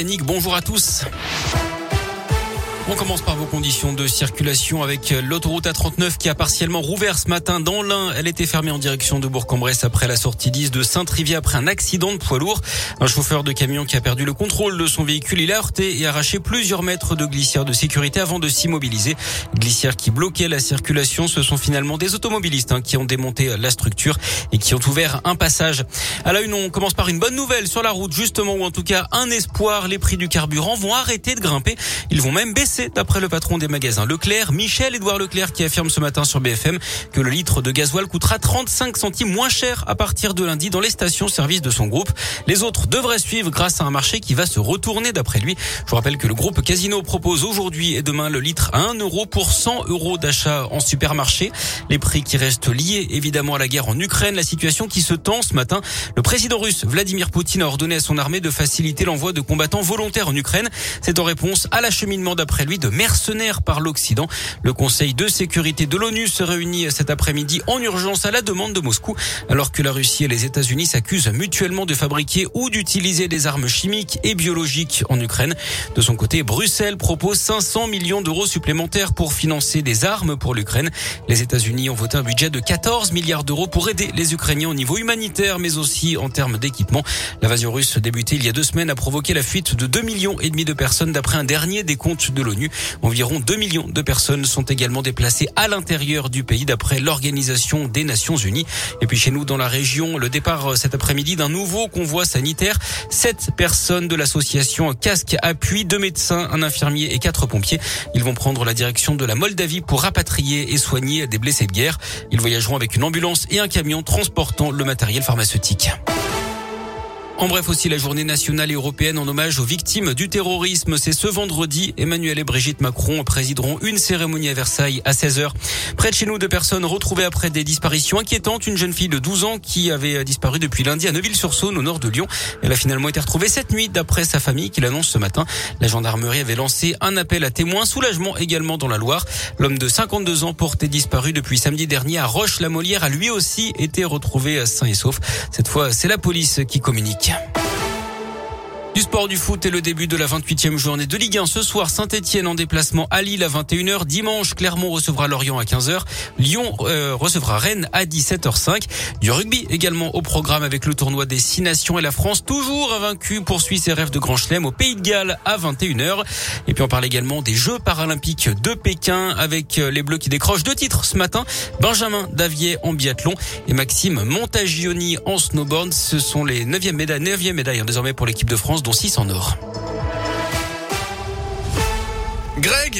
Bonjour à tous. On commence par vos conditions de circulation avec l'autoroute A39 qui a partiellement rouvert ce matin dans l'Ain. Elle était fermée en direction de Bourg-en-Bresse après la sortie 10 de Saint-Trivier après un accident de poids lourd. Un chauffeur de camion qui a perdu le contrôle de son véhicule, il a heurté et arraché plusieurs mètres de glissière de sécurité avant de s'immobiliser. Glissière qui bloquait la circulation. Ce sont finalement des automobilistes hein, qui ont démonté la structure et qui ont ouvert un passage. À la une, on commence par une bonne nouvelle sur la route justement ou en tout cas un espoir. Les prix du carburant vont arrêter de grimper. Ils vont même baisser d'après le patron des magasins Leclerc, Michel-Édouard Leclerc, qui affirme ce matin sur BFM que le litre de gasoil coûtera 35 centimes moins cher à partir de lundi dans les stations-service de son groupe. Les autres devraient suivre grâce à un marché qui va se retourner d'après lui. Je vous rappelle que le groupe Casino propose aujourd'hui et demain le litre à 1 euro pour 100 euros d'achat en supermarché. Les prix qui restent liés évidemment à la guerre en Ukraine, la situation qui se tend ce matin. Le président russe Vladimir Poutine a ordonné à son armée de faciliter l'envoi de combattants volontaires en Ukraine. C'est en réponse à l'acheminement d'après lui de par l'Occident. Le Conseil de sécurité de l'ONU se réunit cet après-midi en urgence à la demande de Moscou, alors que la Russie et les États-Unis s'accusent mutuellement de fabriquer ou d'utiliser des armes chimiques et biologiques en Ukraine. De son côté, Bruxelles propose 500 millions d'euros supplémentaires pour financer des armes pour l'Ukraine. Les États-Unis ont voté un budget de 14 milliards d'euros pour aider les Ukrainiens au niveau humanitaire, mais aussi en termes d'équipement. L'invasion russe débutée il y a deux semaines a provoqué la fuite de 2 millions et demi de personnes d'après un dernier décompte de l'ONU. Environ 2 millions de personnes sont également déplacées à l'intérieur du pays d'après l'Organisation des Nations Unies. Et puis chez nous dans la région, le départ euh, cet après-midi d'un nouveau convoi sanitaire. Sept personnes de l'association Casque Appui, deux médecins, un infirmier et quatre pompiers. Ils vont prendre la direction de la Moldavie pour rapatrier et soigner des blessés de guerre. Ils voyageront avec une ambulance et un camion transportant le matériel pharmaceutique. En bref aussi la journée nationale et européenne en hommage aux victimes du terrorisme. C'est ce vendredi. Emmanuel et Brigitte Macron présideront une cérémonie à Versailles à 16h. Près de chez nous, deux personnes retrouvées après des disparitions inquiétantes. Une jeune fille de 12 ans qui avait disparu depuis lundi à Neuville-sur-Saône au nord de Lyon. Elle a finalement été retrouvée cette nuit d'après sa famille qui l'annonce ce matin. La gendarmerie avait lancé un appel à témoins. Soulagement également dans la Loire. L'homme de 52 ans porté disparu depuis samedi dernier à Roche-la-Molière a lui aussi été retrouvé sain et sauf. Cette fois, c'est la police qui communique. Mecha. Du sport du foot et le début de la 28e journée de Ligue 1 ce soir. Saint-Etienne en déplacement à Lille à 21h. Dimanche, Clermont recevra Lorient à 15h. Lyon euh, recevra Rennes à 17h05. Du rugby également au programme avec le tournoi des Six Nations et la France toujours invaincue poursuit ses rêves de Grand Chelem au Pays de Galles à 21h. Et puis on parle également des Jeux paralympiques de Pékin avec euh, les Bleus qui décrochent deux titres ce matin. Benjamin Davier en biathlon et Maxime Montagioni en snowboard. Ce sont les 9e médailles, 9e médailles désormais pour l'équipe de France dont 6 en or. Greg